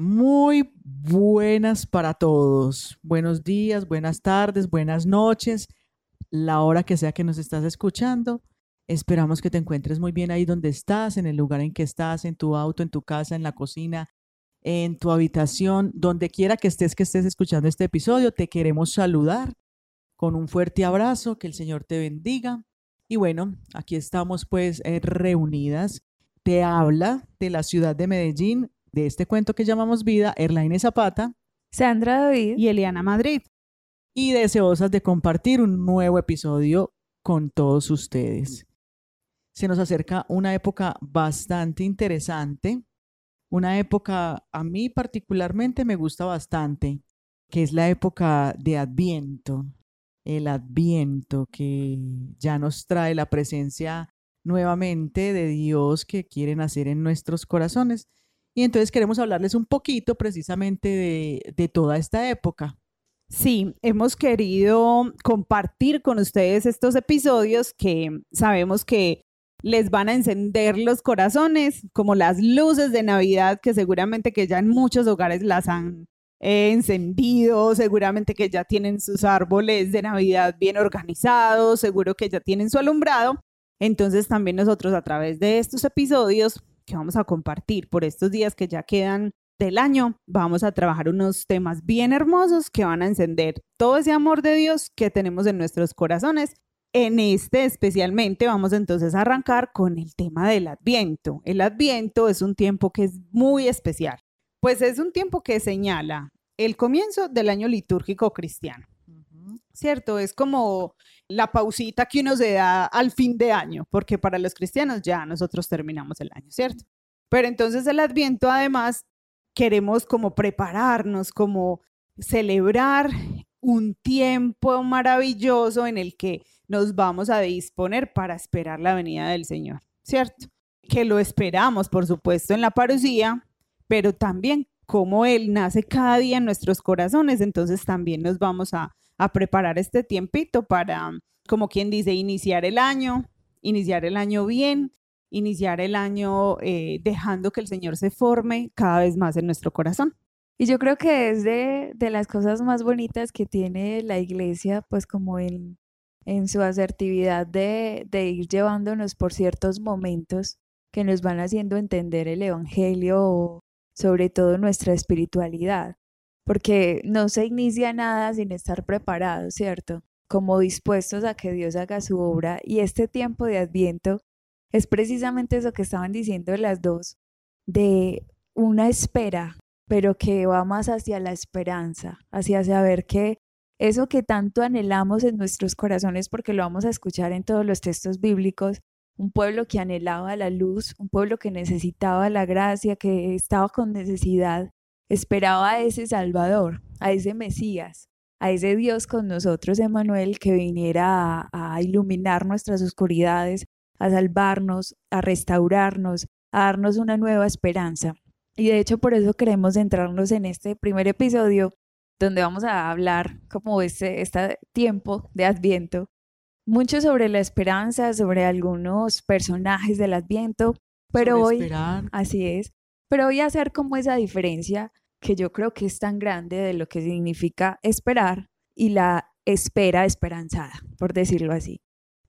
Muy buenas para todos. Buenos días, buenas tardes, buenas noches, la hora que sea que nos estás escuchando. Esperamos que te encuentres muy bien ahí donde estás, en el lugar en que estás, en tu auto, en tu casa, en la cocina, en tu habitación, donde quiera que estés, que estés escuchando este episodio. Te queremos saludar con un fuerte abrazo, que el Señor te bendiga. Y bueno, aquí estamos pues eh, reunidas. Te habla de la ciudad de Medellín de este cuento que llamamos Vida, Erlaine Zapata, Sandra David y Eliana Madrid. Y deseosas de compartir un nuevo episodio con todos ustedes. Se nos acerca una época bastante interesante, una época a mí particularmente me gusta bastante, que es la época de Adviento, el Adviento que ya nos trae la presencia nuevamente de Dios que quiere nacer en nuestros corazones. Y entonces queremos hablarles un poquito precisamente de, toda esta época. Sí, hemos querido compartir con ustedes estos episodios que sabemos que les van a encender los corazones, como las luces de Navidad que seguramente que ya en muchos hogares las han eh, encendido, seguramente que ya tienen sus árboles de Navidad bien organizados, seguro que ya tienen su alumbrado. Entonces también nosotros a través de estos episodios que vamos a compartir por estos días que ya quedan del año, vamos a trabajar unos temas bien hermosos que van a encender todo ese amor de Dios que tenemos en nuestros corazones. En este especialmente vamos entonces a arrancar con el tema del adviento. El adviento es un tiempo que es muy especial, pues es un tiempo que señala el comienzo del año litúrgico cristiano. ¿Cierto? Es como la pausita que uno se da al fin de año, porque para los cristianos ya nosotros terminamos el año, ¿cierto? Pero entonces el adviento además queremos como prepararnos, como celebrar un tiempo maravilloso en el que nos vamos a disponer para esperar la venida del Señor, ¿cierto? Que lo esperamos, por supuesto, en la parucía, pero también como Él nace cada día en nuestros corazones, entonces también nos vamos a a preparar este tiempito para, como quien dice, iniciar el año, iniciar el año bien, iniciar el año eh, dejando que el Señor se forme cada vez más en nuestro corazón. Y yo creo que es de, las cosas más bonitas que tiene la iglesia, pues como en, en su asertividad de, de ir llevándonos por ciertos momentos que nos van haciendo entender el Evangelio, sobre todo nuestra espiritualidad porque no se inicia nada sin estar preparado, ¿cierto? Como dispuestos a que Dios haga su obra y este tiempo de adviento es precisamente eso que estaban diciendo las dos, de una espera, pero que va más hacia la esperanza, hacia saber que eso que tanto anhelamos en nuestros corazones, porque lo vamos a escuchar en todos los textos bíblicos, un pueblo que anhelaba la luz, un pueblo que necesitaba la gracia, que estaba con necesidad, esperaba a ese Salvador, a ese Mesías, a ese Dios con nosotros, Emanuel, que viniera a, iluminar nuestras oscuridades, a salvarnos, a restaurarnos, a darnos una nueva esperanza. Y de hecho por eso queremos centrarnos en este primer episodio donde vamos a hablar como este, este tiempo de Adviento, mucho sobre la esperanza, sobre algunos personajes del Adviento, pero hoy, así es, pero voy a hacer como esa diferencia que yo creo que es tan grande de lo que significa esperar y la espera esperanzada, por decirlo así.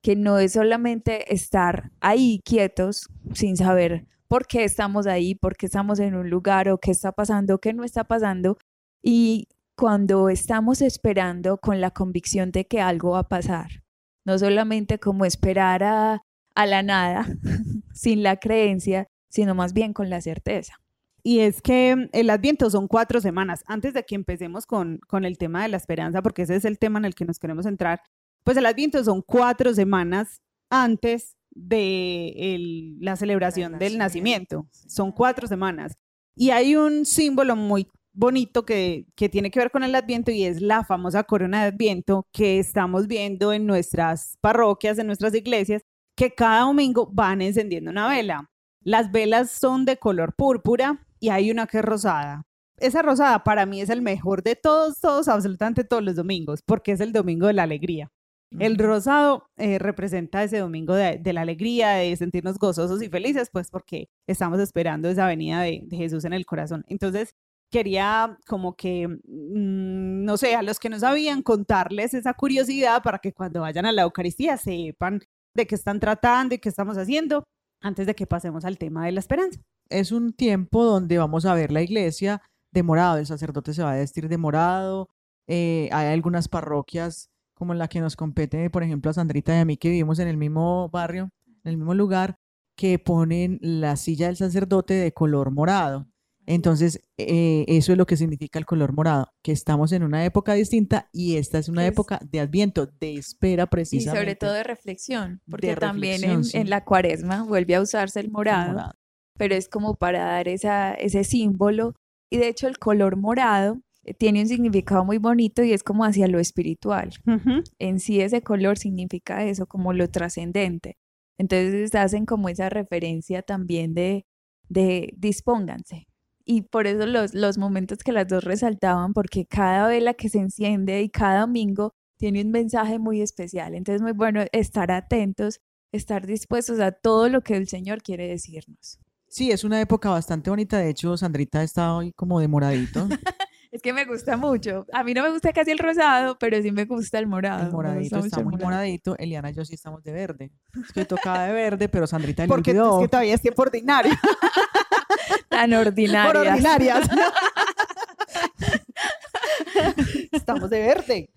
Que no es solamente estar ahí quietos sin saber por qué estamos ahí, por qué estamos en un lugar o qué está pasando, qué no está pasando. Y cuando estamos esperando con la convicción de que algo va a pasar, no solamente como esperar a, a la nada, sin la creencia, sino más bien con la certeza. Y es que el Adviento son cuatro semanas. Antes de que empecemos con, con el tema de la esperanza, porque ese es el tema en el que nos queremos entrar, pues el Adviento son cuatro semanas antes de la celebración del nacimiento. Son cuatro semanas. Y hay un símbolo muy bonito que, que, tiene que ver con el Adviento y es la famosa corona de Adviento que estamos viendo en nuestras parroquias, en nuestras iglesias, que cada domingo van encendiendo una vela. Las velas son de color púrpura y hay una que es rosada. Esa rosada para mí es el mejor de todos, todos, absolutamente todos los domingos, porque es el domingo de la alegría. El rosado eh, representa ese domingo de, la alegría, de sentirnos gozosos y felices, pues porque estamos esperando esa venida de, Jesús en el corazón. Entonces, quería como que, mm, no sé, a los que no sabían contarles esa curiosidad para que cuando vayan a la Eucaristía sepan de qué están tratando y qué estamos haciendo antes de que pasemos al tema de la esperanza. Es un tiempo donde vamos a ver la iglesia de morado, el sacerdote se va a vestir de morado, eh, hay algunas parroquias como la que nos compete, por ejemplo, a Sandrita y a mí que vivimos en el mismo barrio, en el mismo lugar, que ponen la silla del sacerdote de color morado. Entonces, eh, eso es lo que significa el color morado, que estamos en una época distinta y esta es una época de adviento, de espera precisamente. Y sobre todo de reflexión, porque también en, la cuaresma vuelve a usarse el morado, pero es como para dar esa, ese símbolo. Y de hecho el color morado eh, tiene un significado muy bonito y es como hacia lo espiritual. En sí ese color significa eso, como lo trascendente. Entonces hacen como esa referencia también de, de dispónganse, y por eso los, los momentos que las dos resaltaban, porque cada vela que se enciende y cada domingo tiene un mensaje muy especial. Entonces, muy bueno estar atentos, estar dispuestos a todo lo que el Señor quiere decirnos. Sí, es una época bastante bonita. De hecho, Sandrita está hoy como demoradito. es que me gusta mucho. A mí no me gusta casi el rosado, pero sí me gusta el morado. El moradito está muy moradito. Eliana y yo sí estamos de verde. Estoy tocada de verde, pero Sandrita le Porque es que todavía es tiempo ordinario. Tan ordinarias. Por ordinarias. Estamos de verde.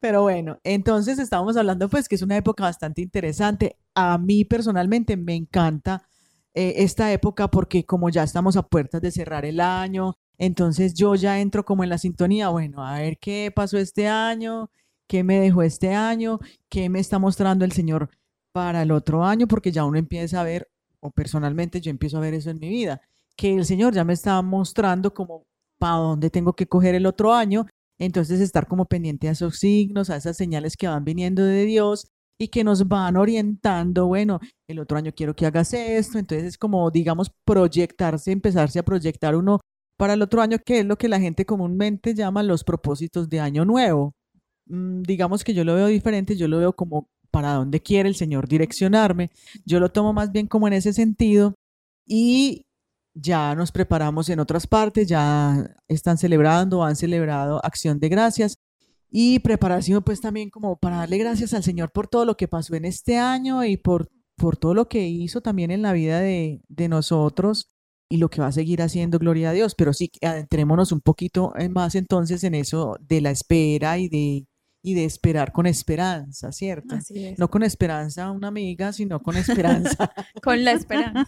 Pero bueno, entonces estábamos hablando pues que es una época bastante interesante. A mí personalmente me encanta eh, esta época porque como ya estamos a puertas de cerrar el año, entonces yo ya entro como en la sintonía, bueno, a ver qué pasó este año, qué me dejó este año, qué me está mostrando el Señor para el otro año, porque ya uno empieza a ver, o personalmente yo empiezo a ver eso en mi vida, que el Señor ya me está mostrando como para dónde tengo que coger el otro año, entonces estar como pendiente a esos signos, a esas señales que van viniendo de Dios y que nos van orientando, bueno, el otro año quiero que hagas esto, entonces es como, digamos, proyectarse, empezarse a proyectar uno para el otro año, que es lo que la gente comúnmente llama los propósitos de año nuevo. Mm, digamos que yo lo veo diferente, yo lo veo como para dónde quiere el Señor direccionarme. Yo lo tomo más bien como en ese sentido y ya nos preparamos en otras partes, ya están celebrando, han celebrado acción de gracias y preparación pues también como para darle gracias al Señor por todo lo que pasó en este año y por, por todo lo que hizo también en la vida de, de nosotros y lo que va a seguir haciendo, gloria a Dios. Pero sí, adentrémonos un poquito más entonces en eso de la espera y de, y de esperar con esperanza, ¿cierto? No con esperanza una amiga, sino con esperanza. con la esperanza.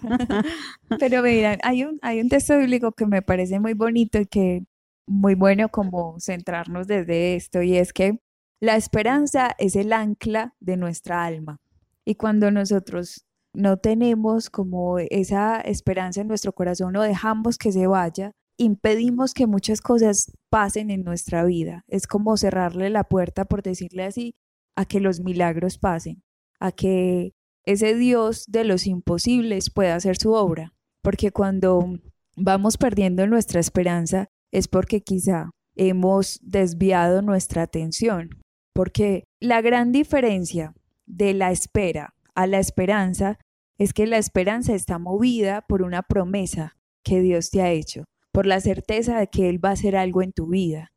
Pero mira, hay un, hay un texto bíblico que me parece muy bonito y que muy bueno como centrarnos desde esto, y es que la esperanza es el ancla de nuestra alma. Y cuando nosotros no tenemos como esa esperanza en nuestro corazón o dejamos que se vaya, impedimos que muchas cosas pasen en nuestra vida. Es como cerrarle la puerta, por decirle así, a que los milagros pasen, a que ese Dios de los imposibles pueda hacer su obra. Porque cuando vamos perdiendo nuestra esperanza es porque quizá hemos desviado nuestra atención. Porque la gran diferencia de la espera a la esperanza es que la esperanza está movida por una promesa que Dios te ha hecho por la certeza de que Él va a hacer algo en tu vida.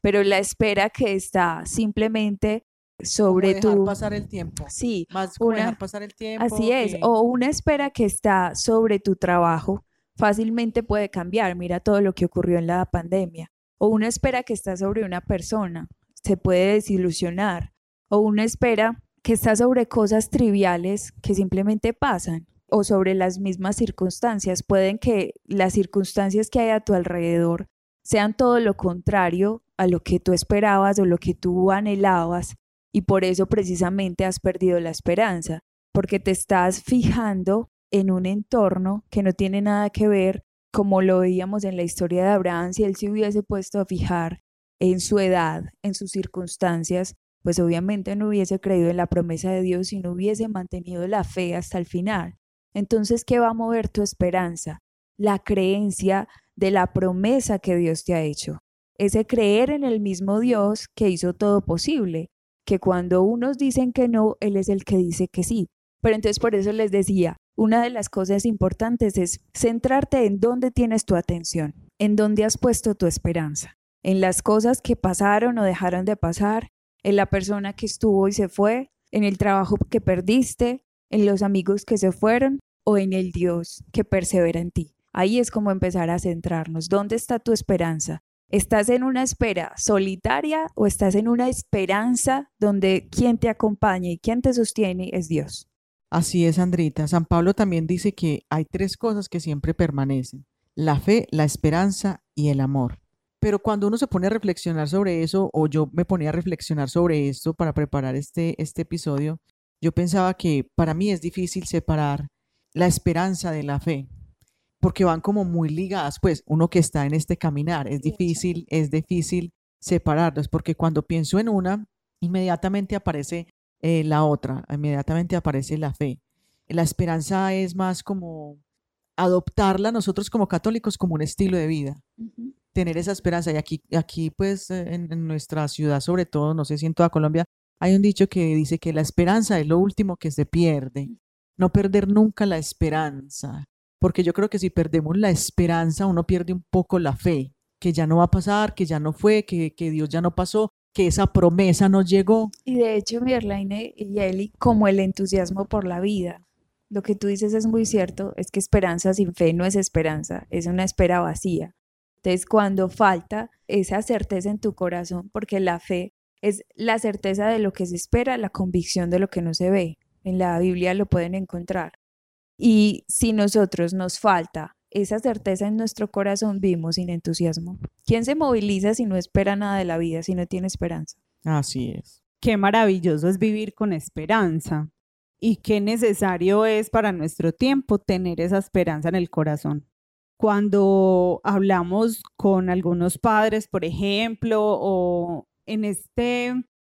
Pero la espera que está simplemente sobre dejar tu... pasar el tiempo. Sí. Más dejar pasar el tiempo. Así es. O una espera que está sobre tu trabajo fácilmente puede cambiar. Mira todo lo que ocurrió en la pandemia. O una espera que está sobre una persona se puede desilusionar. O una espera que está sobre cosas triviales que simplemente pasan o sobre las mismas circunstancias. Pueden que las circunstancias que hay a tu alrededor sean todo lo contrario a lo que tú esperabas o lo que tú anhelabas y por eso precisamente has perdido la esperanza, porque te estás fijando en un entorno que no tiene nada que ver como lo veíamos en la historia de Abraham, si él se hubiese puesto a fijar en su edad, en sus circunstancias, pues obviamente no hubiese creído en la promesa de Dios y no hubiese mantenido la fe hasta el final. Entonces, ¿qué va a mover tu esperanza? La creencia de la promesa que Dios te ha hecho. Ese creer en el mismo Dios que hizo todo posible, que cuando unos dicen que no, Él es el que dice que sí. Pero entonces por eso les decía, una de las cosas importantes es centrarte en dónde tienes tu atención, en dónde has puesto tu esperanza, en las cosas que pasaron o dejaron de pasar, en la persona que estuvo y se fue, en el trabajo que perdiste, en los amigos que se fueron o en el Dios que persevera en ti. Ahí es como empezar a centrarnos. ¿Dónde está tu esperanza? ¿Estás en una espera solitaria o estás en una esperanza donde quien te acompaña y quien te sostiene es Dios? Así es, Andrita. San Pablo también dice que hay tres cosas que siempre permanecen, la fe, la esperanza y el amor. Pero cuando uno se pone a reflexionar sobre eso, o yo me ponía a reflexionar sobre esto para preparar este, este episodio, yo pensaba que para mí es difícil separar la esperanza de la fe, porque van como muy ligadas, pues uno que está en este caminar, es difícil, es difícil separarlos, porque cuando pienso en una, inmediatamente aparece eh, la otra, inmediatamente aparece la fe. La esperanza es más como adoptarla nosotros como católicos como un estilo de vida, tener esa esperanza. Y aquí, aquí pues en, en, nuestra ciudad, sobre todo, no sé si en toda Colombia, hay un dicho que dice que la esperanza es lo último que se pierde. No perder nunca la esperanza, porque yo creo que si perdemos la esperanza, uno pierde un poco la fe, que ya no va a pasar, que ya no fue, que, que Dios ya no pasó, que esa promesa no llegó. Y de hecho, Mirlaine y Eli, como el entusiasmo por la vida. Lo que tú dices es muy cierto, es que esperanza sin fe no es esperanza, es una espera vacía. Entonces, cuando falta esa certeza en tu corazón, porque la fe es la certeza de lo que se espera, la convicción de lo que no se ve. En la Biblia lo pueden encontrar. Y si nosotros nos falta esa certeza en nuestro corazón, vivimos sin entusiasmo. ¿Quién se moviliza si no espera nada de la vida, si no tiene esperanza? Así es. Qué maravilloso es vivir con esperanza y qué necesario es para nuestro tiempo tener esa esperanza en el corazón. Cuando hablamos con algunos padres, por ejemplo, o en este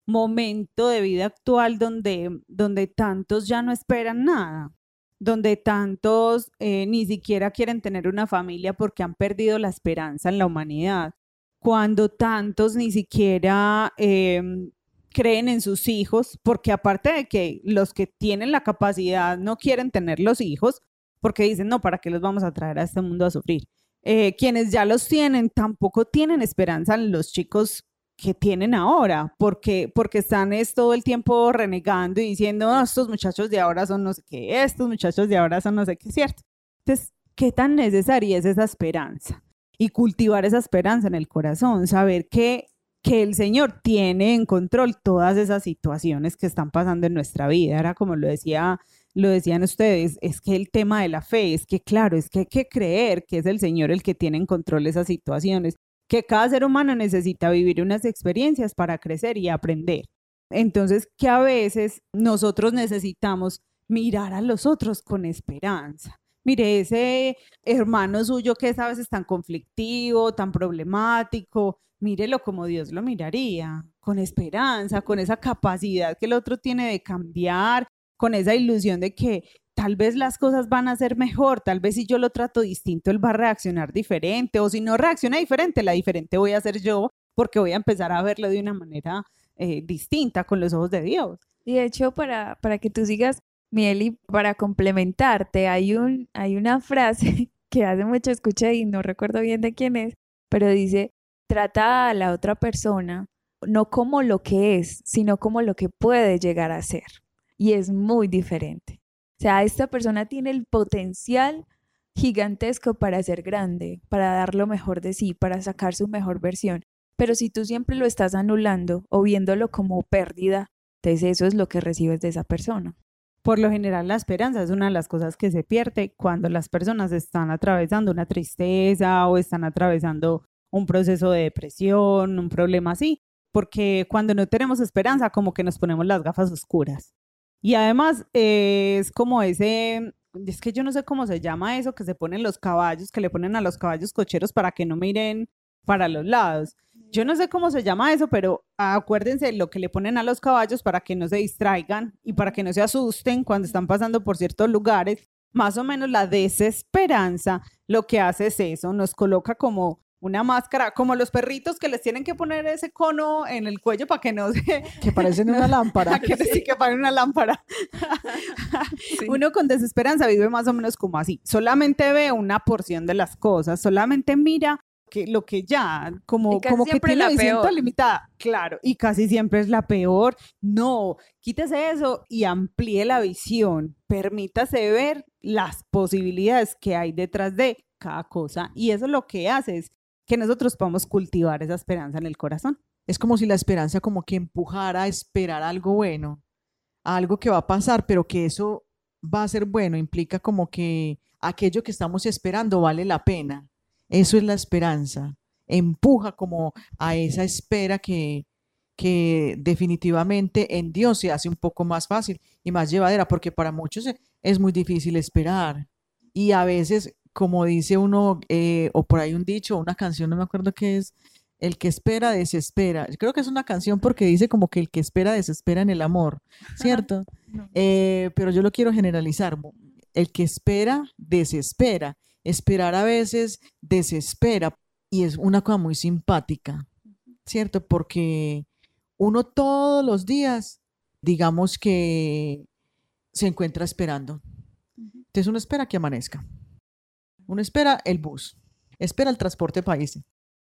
momento de vida actual donde, donde tantos ya no esperan nada, donde tantos eh, ni siquiera quieren tener una familia porque han perdido la esperanza en la humanidad, cuando tantos ni siquiera em, creen en sus hijos, porque aparte de que los que tienen la capacidad no quieren tener los hijos, porque dicen, no, ¿para qué los vamos a traer a este mundo a sufrir? Eh, quienes ya los tienen tampoco tienen esperanza en los chicos que tienen ahora, porque, porque están es todo el tiempo renegando y diciendo, estos muchachos de ahora son no sé qué, estos muchachos de ahora son no sé qué, ¿cierto? Entonces, ¿qué tan necesaria es esa esperanza? Y cultivar esa esperanza en el corazón, saber que, que el Señor tiene en control todas esas situaciones que están pasando en nuestra vida. Era como lo decía lo decían ustedes, es que el tema de la fe, es que claro, es que hay que creer que es el Señor el que tiene en control esas situaciones que cada ser humano necesita vivir unas experiencias para crecer y aprender. Entonces, que a veces nosotros necesitamos mirar a los otros con esperanza. Mire, ese hermano suyo que es a veces tan conflictivo, tan problemático, mírelo como Dios lo miraría, con esperanza, con esa capacidad que el otro tiene de cambiar, con esa ilusión de que tal vez las cosas van a ser mejor, tal vez si yo lo trato distinto, él va a reaccionar diferente, o si no reacciona diferente, la diferente voy a ser yo, porque voy a empezar a verlo de una manera eh, distinta con los ojos de Dios. Y de hecho, para, para que tú sigas, Mieli, para complementarte, hay, un, hay una frase que hace mucho escuché y no recuerdo bien de quién es, pero dice, trata a la otra persona no como lo que es, sino como lo que puede llegar a ser. Y es muy diferente. O sea, esta persona tiene el potencial gigantesco para ser grande, para dar lo mejor de sí, para sacar su mejor versión. Pero si tú siempre lo estás anulando o viéndolo como pérdida, entonces eso es lo que recibes de esa persona. Por lo general, la esperanza es una de las cosas que se pierde cuando las personas están atravesando una tristeza o están atravesando un proceso de depresión, un problema así, porque cuando no tenemos esperanza, como que nos ponemos las gafas oscuras y además eh, es como ese, es que yo no sé cómo se llama eso, que se ponen los caballos, que le ponen a los caballos cocheros para que no miren para los lados. Yo no sé cómo se llama eso, pero acuérdense lo que le ponen a los caballos para que no se distraigan y para que no se asusten cuando están pasando por ciertos lugares. Más o menos la desesperanza lo que hace es eso, nos coloca como una máscara, como los perritos que les tienen que poner ese cono en el cuello para que no se... Que parecen una lámpara. que sí que parecen una lámpara. Uno con desesperanza vive más o menos como así. Solamente ve una porción de las cosas, solamente mira que lo que ya, como, como que tiene la visión limitada. Claro, y casi siempre es la peor. No, quítese eso y amplíe la visión. Permítase ver las posibilidades que hay detrás de cada cosa. Y eso lo que hace es que nosotros podamos cultivar esa esperanza en el corazón. Es como si la esperanza como que empujara a esperar algo bueno, algo que va a pasar, pero que eso va a ser bueno, implica como que aquello que estamos esperando vale la pena. Eso es la esperanza. Empuja como a esa espera que, que definitivamente en Dios se hace un poco más fácil y más llevadera, porque para muchos es muy difícil esperar. Y a veces como dice uno, eh, o por ahí un dicho, una canción, no me acuerdo qué es, el que espera desespera. Creo que es una canción porque dice como que el que espera desespera en el amor, ¿cierto? Eh, pero yo lo quiero generalizar. El que espera desespera. Esperar a veces desespera y es una cosa muy simpática, ¿cierto? Porque uno todos los días, digamos que se encuentra esperando. Entonces uno espera que amanezca. Uno espera el bus, espera el transporte país,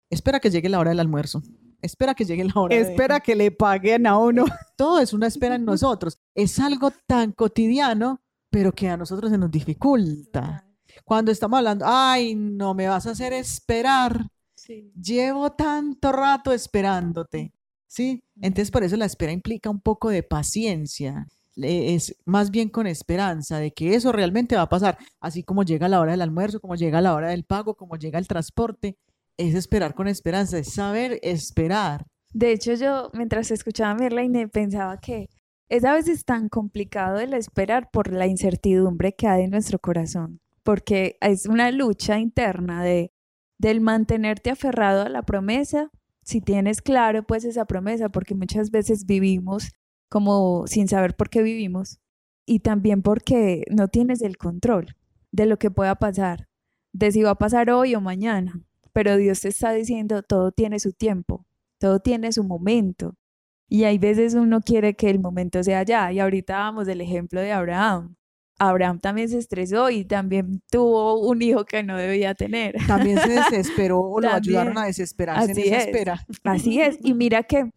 espera que llegue la hora del almuerzo, espera que llegue la hora. Espera que le paguen a uno. Todo es una espera en nosotros. Es algo tan cotidiano, pero que a nosotros se nos dificulta. Cuando estamos hablando, ay, no me vas a hacer esperar. Llevo tanto rato esperándote. ¿Sí? Entonces, por eso la espera implica un poco de paciencia es más bien con esperanza de que eso realmente va a pasar, así como llega la hora del almuerzo, como llega la hora del pago, como llega el transporte, es esperar con esperanza, es saber esperar. De hecho, yo mientras escuchaba a Merlane pensaba que es a veces tan complicado el esperar por la incertidumbre que hay en nuestro corazón, porque es una lucha interna de del mantenerte aferrado a la promesa, si tienes claro pues esa promesa, porque muchas veces vivimos como sin saber por qué vivimos y también porque no tienes el control de lo que pueda pasar, de si va a pasar hoy o mañana, pero Dios te está diciendo todo tiene su tiempo, todo tiene su momento. Y hay veces uno quiere que el momento sea ya, y ahorita vamos del ejemplo de Abraham. Abraham también se estresó y también tuvo un hijo que no debía tener. También se desesperó o lo ayudaron a desesperarse Así en esa es. espera. Así es. Y mira que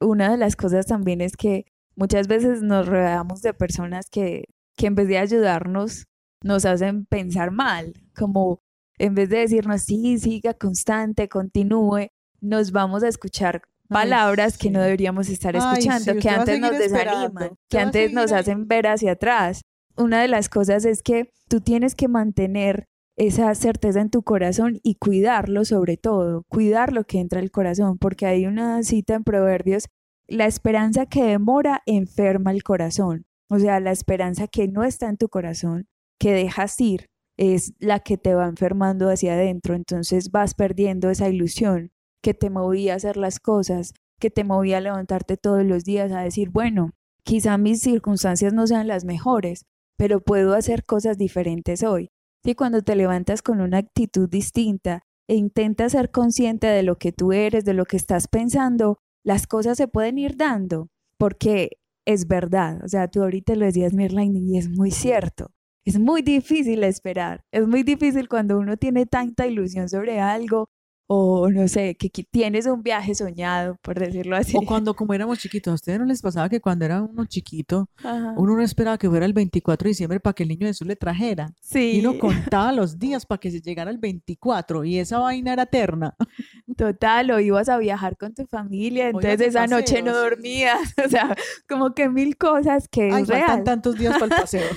una de las cosas también es que Muchas veces nos rodeamos de personas que, que en vez de ayudarnos nos hacen pensar mal, como en vez de decirnos, sí, siga constante, continúe, nos vamos a escuchar palabras que no deberíamos estar escuchando, que antes nos desaniman, que antes nos hacen ver hacia atrás. Una de las cosas es que tú tienes que mantener esa certeza en tu corazón y cuidarlo sobre todo, cuidar lo que entra al corazón, porque hay una cita en Proverbios la esperanza que demora enferma el corazón. O sea, la esperanza que no está en tu corazón, que dejas ir, es la que te va enfermando hacia adentro. Entonces vas perdiendo esa ilusión que te movía a hacer las cosas, que te movía a levantarte todos los días a decir, bueno, quizá mis circunstancias no sean las mejores, pero puedo hacer cosas diferentes hoy. Y cuando te levantas con una actitud distinta e intentas ser consciente de lo que tú eres, de lo que estás pensando, las cosas se pueden ir dando porque es verdad. O sea, tú ahorita lo decías, Mirline, y es muy cierto. Es muy difícil esperar. Es muy difícil cuando uno tiene tanta ilusión sobre algo o no sé, que, tienes un viaje soñado, por decirlo así. O cuando como éramos chiquitos, ¿a ustedes no les pasaba que cuando era uno chiquito, uno no esperaba que fuera el 24 de diciembre para que el niño Jesús le trajera? Sí. Y uno contaba los días para que se llegara el 24 y esa vaina era eterna. Total, o ibas a viajar con tu familia, entonces esa noche no dormías, o sea, como que mil cosas que Ay, es real. tantos días para el paseo.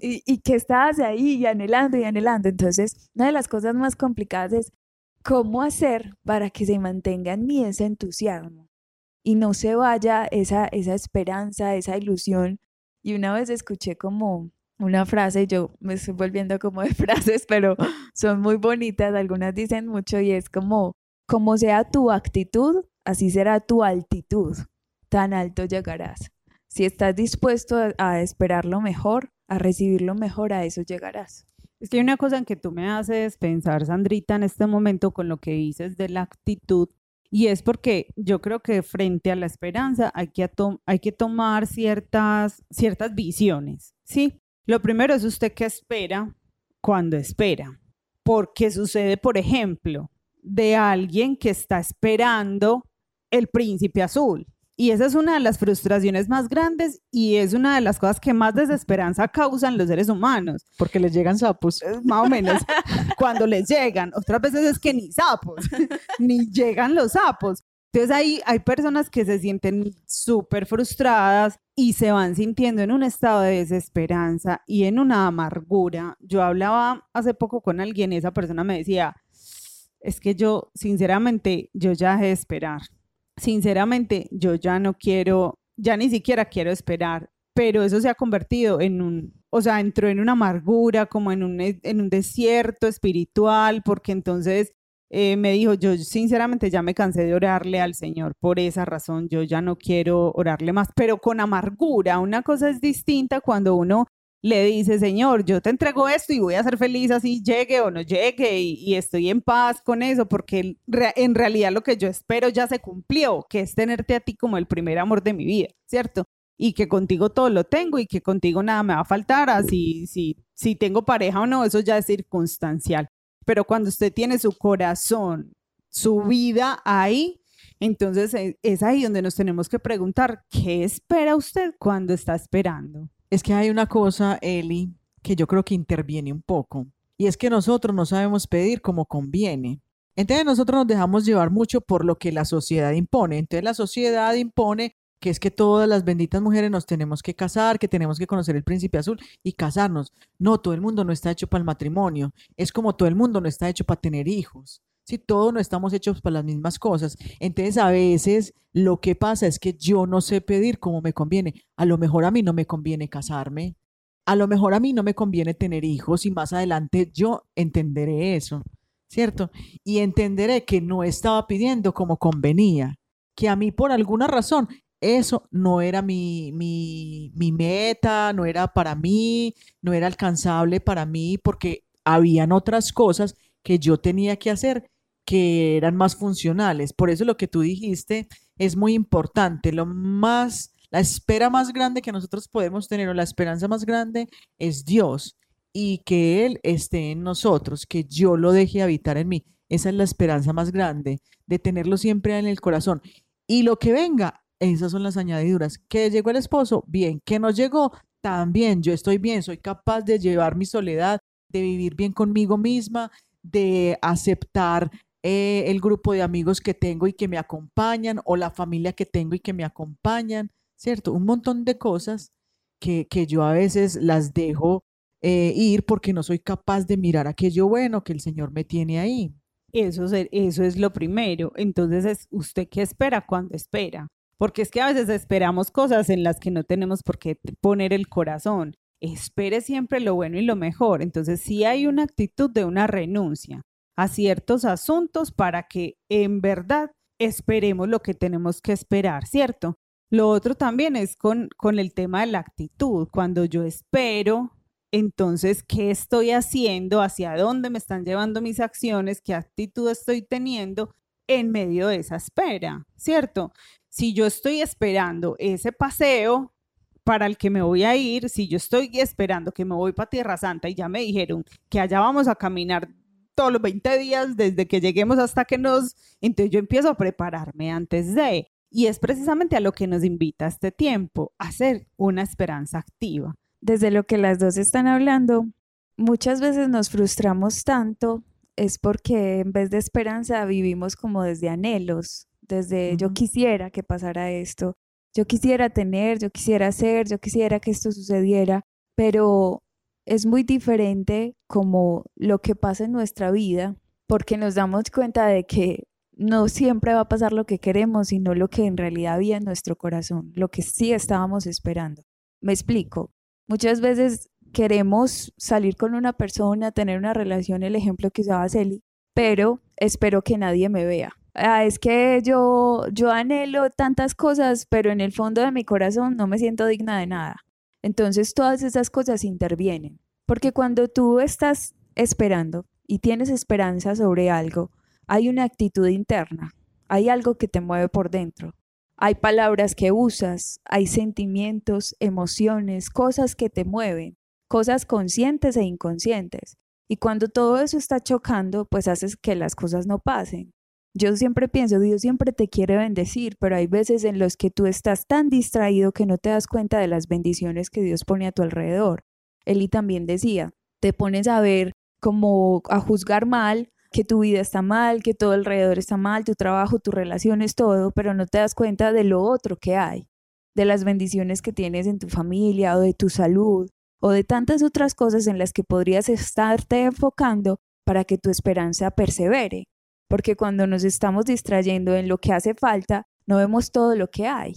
y, y que estabas ahí y anhelando y anhelando. Entonces, una de las cosas más complicadas es cómo hacer para que se mantenga en mí ese entusiasmo y no se vaya esa, esa esperanza, esa ilusión. Y una vez escuché como una frase, yo me estoy volviendo como de frases, pero son muy bonitas, algunas dicen mucho y es como, como sea tu actitud, así será tu altitud, tan alto llegarás. Si estás dispuesto a, a esperar lo mejor, a recibir lo mejor, a eso llegarás. Es que hay una cosa en que tú me haces pensar, Sandrita, en este momento con lo que dices de la actitud, y es porque yo creo que frente a la esperanza hay que, tomar ciertas, ciertas visiones, ¿sí? Lo primero es usted que espera cuando espera, porque sucede, por ejemplo, de alguien que está esperando el príncipe azul, y esa es una de las frustraciones más grandes y es una de las cosas que más desesperanza causan los seres humanos. Porque les llegan sapos. Eh, más o menos. cuando les llegan. Otras veces es que ni sapos, ni llegan los sapos. Entonces ahí hay personas que se sienten súper frustradas y se van sintiendo en un estado de desesperanza y en una amargura. Yo hablaba hace poco con alguien y esa persona me decía, es que yo, sinceramente, yo ya dejé de esperar sinceramente, yo ya no quiero, ya ni siquiera quiero esperar, pero eso se ha convertido en un, o sea, entró en una amargura, como en un, en un desierto espiritual, porque entonces eh, me dijo, yo sinceramente ya me cansé de orarle al Señor por esa razón, yo ya no quiero orarle más, pero con amargura. Una cosa es distinta cuando uno le dice, Señor, yo te entrego esto y voy a ser feliz así llegue o no llegue y, estoy en paz con eso, porque en realidad lo que yo espero ya se cumplió, que es tenerte a ti como el primer amor de mi vida, ¿cierto? Y que contigo todo lo tengo y que contigo nada me va a faltar, así si, si tengo pareja o no, eso ya es circunstancial. Pero cuando usted tiene su corazón, su vida ahí, entonces e, es ahí donde nos tenemos que preguntar, ¿qué espera usted cuando está esperando? Es que hay una cosa, Eli, que yo creo que interviene un poco, y es que nosotros no sabemos pedir como conviene. Entonces nosotros nos dejamos llevar mucho por lo que la sociedad impone. Entonces la sociedad impone que es que todas las benditas mujeres nos tenemos que casar, que tenemos que conocer el príncipe azul y casarnos. No, todo el mundo no está hecho para el matrimonio. Es como todo el mundo no está hecho para tener hijos. Si todos no estamos hechos para las mismas cosas. Entonces a veces lo que pasa es que yo no sé pedir como me conviene. A lo mejor a mí no me conviene casarme. A lo mejor a mí no me conviene tener hijos y más adelante yo entenderé eso, ¿cierto? Y entenderé que no estaba pidiendo como convenía, que a mí por alguna razón eso no era mi, mi, mi meta, no era para mí, no era alcanzable para mí porque habían otras cosas que yo tenía que hacer que eran más funcionales. Por eso lo que tú dijiste es muy importante. Lo más, la espera más grande que nosotros podemos tener o la esperanza más grande es Dios y que Él esté en nosotros, que yo lo deje habitar en mí. Esa es la esperanza más grande, de tenerlo siempre en el corazón. Y lo que venga, esas son las añadiduras. Que llegó el esposo, bien. Que no llegó, también. Yo estoy bien, soy capaz de llevar mi soledad, de vivir bien conmigo misma, de aceptar eh, el grupo de amigos que tengo y que me acompañan o la familia que tengo y que me acompañan, ¿cierto? Un montón de cosas que, que yo a veces las dejo eh, ir porque no soy capaz de mirar aquello bueno que el Señor me tiene ahí. Eso es, eso es lo primero. Entonces, es ¿usted qué espera cuando espera? Porque es que a veces esperamos cosas en las que no tenemos por qué poner el corazón. Espere siempre lo bueno y lo mejor. Entonces, sí hay una actitud de una renuncia a ciertos asuntos para que en verdad esperemos lo que tenemos que esperar, ¿cierto? Lo otro también es con, con el tema de la actitud. Cuando yo espero, entonces, ¿qué estoy haciendo? ¿Hacia dónde me están llevando mis acciones? ¿Qué actitud estoy teniendo en medio de esa espera? ¿Cierto? Si yo estoy esperando ese paseo para el que me voy a ir, si yo estoy esperando que me voy para Tierra Santa y ya me dijeron que allá vamos a caminar todos los 20 días desde que lleguemos hasta que nos... Entonces yo empiezo a prepararme antes de... Y es precisamente a lo que nos invita este tiempo, a hacer una esperanza activa. Desde lo que las dos están hablando, muchas veces nos frustramos tanto es porque en vez de esperanza vivimos como desde anhelos, desde yo quisiera que pasara esto, yo quisiera tener, yo quisiera hacer, yo quisiera que esto sucediera, pero es muy diferente como lo que pasa en nuestra vida, porque nos damos cuenta de que no siempre va a pasar lo que queremos, sino lo que en realidad había en nuestro corazón, lo que sí estábamos esperando. Me explico. Muchas veces queremos salir con una persona, tener una relación, el ejemplo que usaba Celi, pero espero que nadie me vea. Ah, es que yo, yo anhelo tantas cosas, pero en el fondo de mi corazón no me siento digna de nada. Entonces todas esas cosas intervienen Porque cuando tú estás esperando y tienes esperanza sobre algo, hay una actitud interna, hay algo que te mueve por dentro. Hay palabras que usas, hay sentimientos, emociones, cosas que te mueven, cosas conscientes e inconscientes. Y cuando todo eso está chocando, pues haces que las cosas no pasen. Yo siempre pienso, Dios siempre te quiere bendecir, pero hay veces en los que tú estás tan distraído que no te das cuenta de las bendiciones que Dios pone a tu alrededor. Eli también decía, te pones a ver como a juzgar mal, que tu vida está mal, que todo alrededor está mal, tu trabajo, tus relaciones, todo, pero no te das cuenta de lo otro que hay, de las bendiciones que tienes en tu familia o de tu salud o de tantas otras cosas en las que podrías estarte enfocando para que tu esperanza persevere. Porque cuando nos estamos distrayendo en lo que hace falta, no vemos todo lo que hay.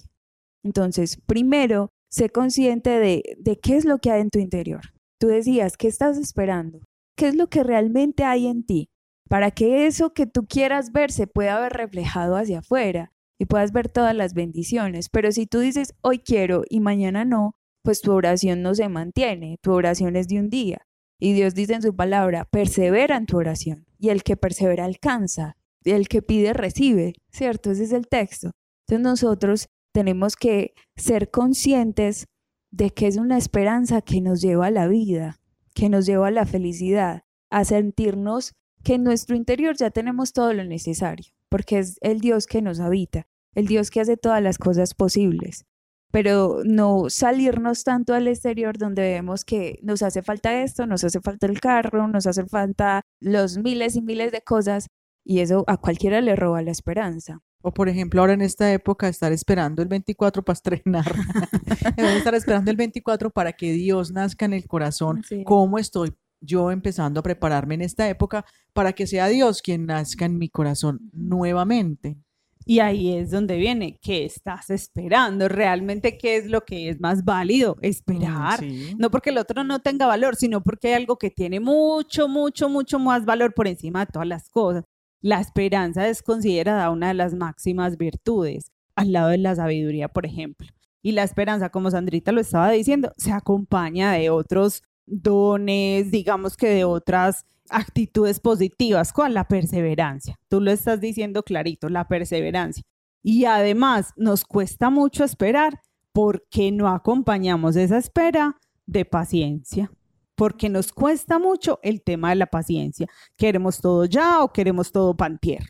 Entonces, primero, sé consciente de, qué es lo que hay en tu interior. Tú decías, ¿qué estás esperando? ¿Qué es lo que realmente hay en ti? Para que eso que tú quieras ver se pueda ver reflejado hacia afuera y puedas ver todas las bendiciones. Pero si tú dices, hoy quiero y mañana no, pues tu oración no se mantiene, tu oración es de un día. Y Dios dice en su palabra, persevera en tu oración. Y el que persevera alcanza, y el que pide recibe, ¿cierto? Ese es el texto. Entonces nosotros tenemos que ser conscientes de que es una esperanza que nos lleva a la vida, que nos lleva a la felicidad, a sentirnos que en nuestro interior ya tenemos todo lo necesario, porque es el Dios que nos habita, el Dios que hace todas las cosas posibles pero no salirnos tanto al exterior donde vemos que nos hace falta esto, nos hace falta el carro, nos hace falta los miles y miles de cosas y eso a cualquiera le roba la esperanza. O por ejemplo, ahora en esta época estar esperando el 24 para estrenar, estar esperando el 24 para que Dios nazca en el corazón. ¿Cómo estoy yo empezando a prepararme en esta época para que sea Dios quien nazca en mi corazón nuevamente? Y ahí es donde viene, ¿qué estás esperando? ¿Realmente qué es lo que es más válido? Esperar. No porque el otro no tenga valor, sino porque hay algo que tiene mucho, mucho, mucho más valor por encima de todas las cosas. La esperanza es considerada una de las máximas virtudes, al lado de la sabiduría, por ejemplo. Y la esperanza, como Sandrita lo estaba diciendo, se acompaña de otros dones, digamos que de otras actitudes positivas. con La perseverancia. Tú lo estás diciendo clarito, la perseverancia. Y además nos cuesta mucho esperar porque no acompañamos esa espera de paciencia. Porque nos cuesta mucho el tema de la paciencia. Queremos todo ya o queremos todo pantier.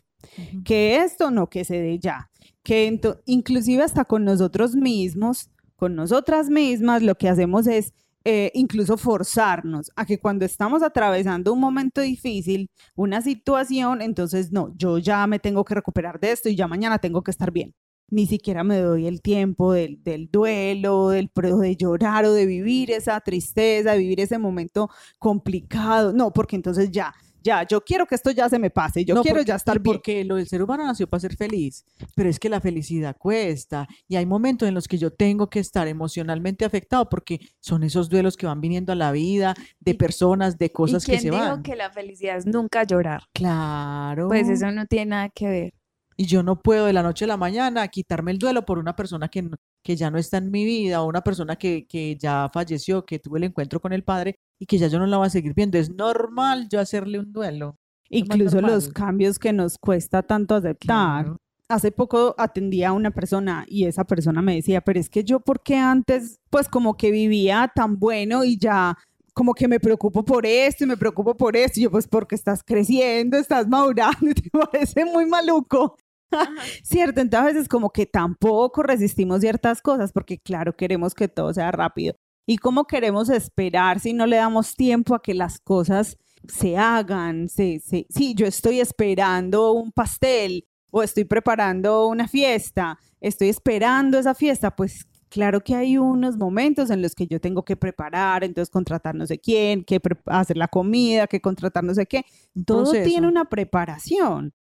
Que esto no que se dé ya. Que inclusive hasta con nosotros mismos, con nosotras mismas, lo que hacemos es eh, incluso forzarnos a que cuando estamos atravesando un momento difícil, una situación, entonces no, yo ya me tengo que recuperar de esto y ya mañana tengo que estar bien. Ni siquiera me doy el tiempo del, del duelo, del, de llorar o de vivir esa tristeza, de vivir ese momento complicado. No, porque entonces ya, ya, yo quiero que esto ya se me pase, yo quiero ya estar bien. Porque lo del ser humano nació para ser feliz, pero es que la felicidad cuesta y hay momentos en los que yo tengo que estar emocionalmente afectado porque son esos duelos que van viniendo a la vida de personas, de cosas que se van. dijo que la felicidad es nunca llorar? Claro. Pues eso no tiene nada que ver. Y yo no puedo de la noche a la mañana quitarme el duelo por una persona que, que ya no está en mi vida o una persona que, que ya falleció, que tuve el encuentro con el padre y que ya yo no la voy a seguir viendo. Es normal yo hacerle un duelo. Incluso los cambios que nos cuesta tanto aceptar. Hace poco atendía a una persona y esa persona me decía, pero es que yo porque antes pues como que vivía tan bueno y ya como que me preocupo por esto y me preocupo por esto. Y yo, pues porque estás creciendo, estás madurando, te parece muy maluco. ¿Cierto? Entonces es como que tampoco resistimos ciertas cosas porque claro, queremos que todo sea rápido. ¿Y cómo queremos esperar si no le damos tiempo a que las cosas se hagan? Se, se, sí, yo estoy esperando un pastel o estoy preparando una fiesta, estoy esperando esa fiesta, pues claro que hay unos momentos en los que yo tengo que preparar, entonces contratar no sé quién, que hacer la comida, que contratar no sé qué. Todo tiene una preparación.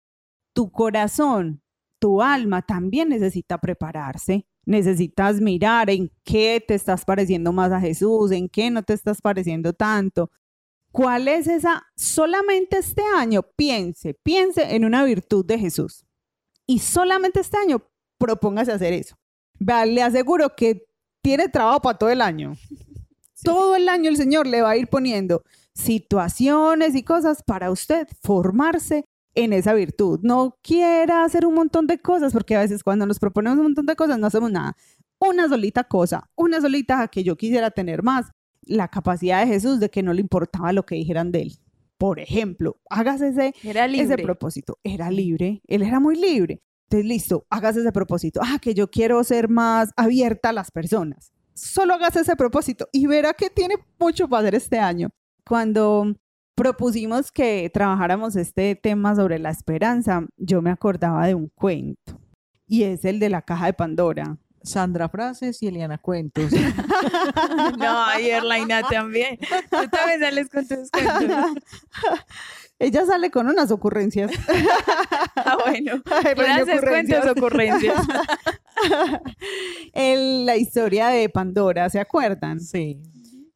Tu corazón, tu alma también necesita prepararse necesitas mirar en qué te estás pareciendo más a Jesús, en qué no te estás pareciendo tanto. ¿Cuál es esa? Solamente este año piense, piense en una virtud de Jesús. Y solamente este año propóngase hacer eso. le aseguro que tiene trabajo para todo el año. todo el año el Señor le va a ir poniendo situaciones y cosas para usted formarse en esa virtud. No quiera hacer un montón de cosas, porque a veces cuando nos proponemos un montón de cosas no hacemos nada. Una solita cosa, una solita que yo quisiera tener más, la capacidad de Jesús de que no le importaba lo que dijeran de él. Por ejemplo, hágase ese, ese propósito. Era libre, él era muy libre. Entonces, listo, hágase ese propósito. Ah, que yo quiero ser más abierta a las personas. Solo hágase ese propósito y verá que tiene mucho para hacer este año. Cuando propusimos que trabajáramos este tema sobre la esperanza, yo me acordaba de un cuento y es el de la caja de Pandora. Sandra Frases y Eliana Cuentos. No, y Erlaina también. Tú también sales con tus cuentos. Ella sale con unas ocurrencias. Ah, bueno. Gracias, cuentos, ocurrencias. En la historia de Pandora, ¿se acuerdan? Sí.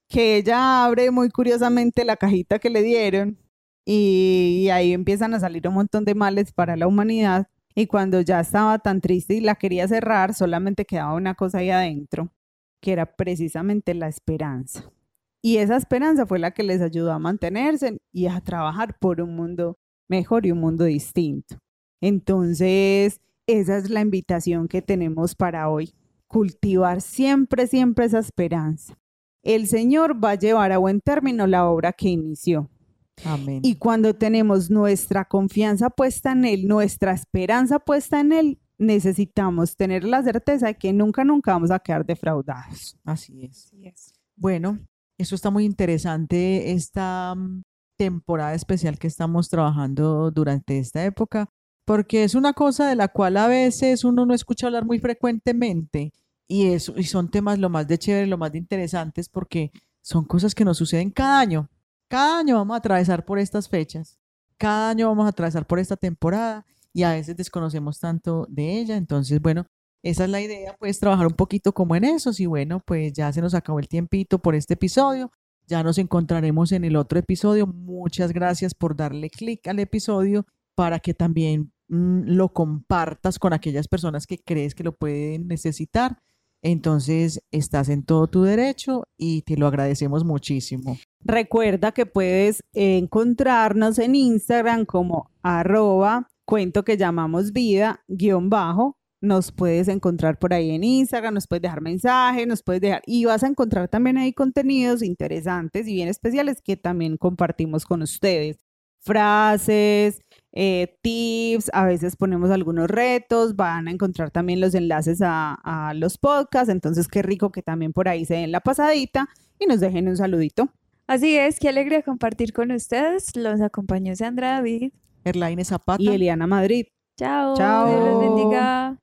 Que ella abre muy curiosamente la cajita que le dieron y, ahí empiezan a salir un montón de males para la humanidad y cuando ya estaba tan triste y la quería cerrar, solamente quedaba una cosa ahí adentro, que era precisamente la esperanza. Y esa esperanza fue la que les ayudó a mantenerse y a trabajar por un mundo mejor y un mundo distinto. Entonces, esa es la invitación que tenemos para hoy. Cultivar siempre, siempre esa esperanza el Señor va a llevar a buen término la obra que inició. Amén. Y cuando tenemos nuestra confianza puesta en Él, nuestra esperanza puesta en Él, necesitamos tener la certeza de que nunca, nunca vamos a quedar defraudados. Así es. Bueno, eso está muy interesante, esta mm, temporada especial que estamos trabajando durante esta época, porque es una cosa de la cual a veces uno no escucha hablar muy frecuentemente y, eso, y son temas lo más de chévere, lo más de interesantes, porque son cosas que nos suceden cada año. Cada año vamos a atravesar por estas fechas, cada año vamos a atravesar por esta temporada y a veces desconocemos tanto de ella. Entonces, bueno, esa es la idea, pues trabajar un poquito como en esos y bueno, pues ya se nos acabó el tiempito por este episodio. Ya nos encontraremos en el otro episodio. Muchas gracias por darle clic al episodio para que también mm, lo compartas con aquellas personas que crees que lo pueden necesitar. Entonces, estás en todo tu derecho y te lo agradecemos muchísimo. Recuerda que puedes encontrarnos en Instagram como arroba cuento que llamamos vida guion bajo. Nos puedes encontrar por ahí en Instagram, nos puedes dejar mensajes, nos puedes dejar y vas a encontrar también ahí contenidos interesantes y bien especiales que también compartimos con ustedes. Frases, eh, tips, a veces ponemos algunos retos, van a encontrar también los enlaces a, a los podcasts, entonces qué rico que también por ahí se den la pasadita y nos dejen un saludito. Así es, qué alegría compartir con ustedes. Los acompañó Sandra David. Erlaine Zapata. Y Eliana Madrid. Chao. Chao. Dios los bendiga.